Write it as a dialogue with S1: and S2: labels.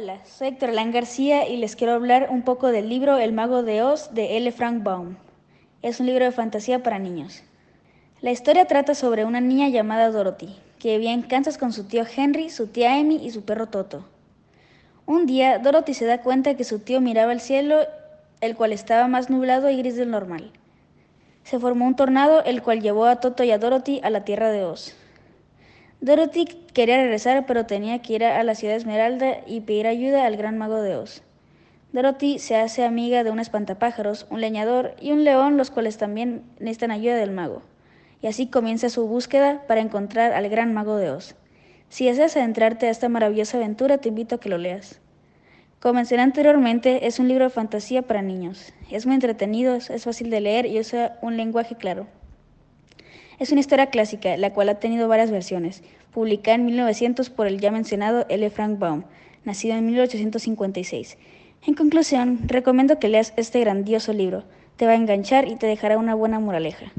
S1: Hola, soy Héctor Lán García y les quiero hablar un poco del libro El Mago de Oz de L. Frank Baum. Es un libro de fantasía para niños. La historia trata sobre una niña llamada Dorothy, que vivía en Kansas con su tío Henry, su tía Amy y su perro Toto. Un día, Dorothy se da cuenta que su tío miraba al cielo, el cual estaba más nublado y gris del normal. Se formó un tornado, el cual llevó a Toto y a Dorothy a la tierra de Oz. Dorothy quería regresar, pero tenía que ir a la ciudad Esmeralda y pedir ayuda al gran mago de Oz. Dorothy se hace amiga de un espantapájaros, un leñador y un león, los cuales también necesitan ayuda del mago. Y así comienza su búsqueda para encontrar al gran mago de Oz. Si deseas adentrarte a esta maravillosa aventura, te invito a que lo leas. Como mencioné anteriormente, es un libro de fantasía para niños. Es muy entretenido, es fácil de leer y usa un lenguaje claro. Es una historia clásica, la cual ha tenido varias versiones, publicada en 1900 por el ya mencionado L. Frank Baum, nacido en 1856. En conclusión, recomiendo que leas este grandioso libro. Te va a enganchar y te dejará una buena moraleja.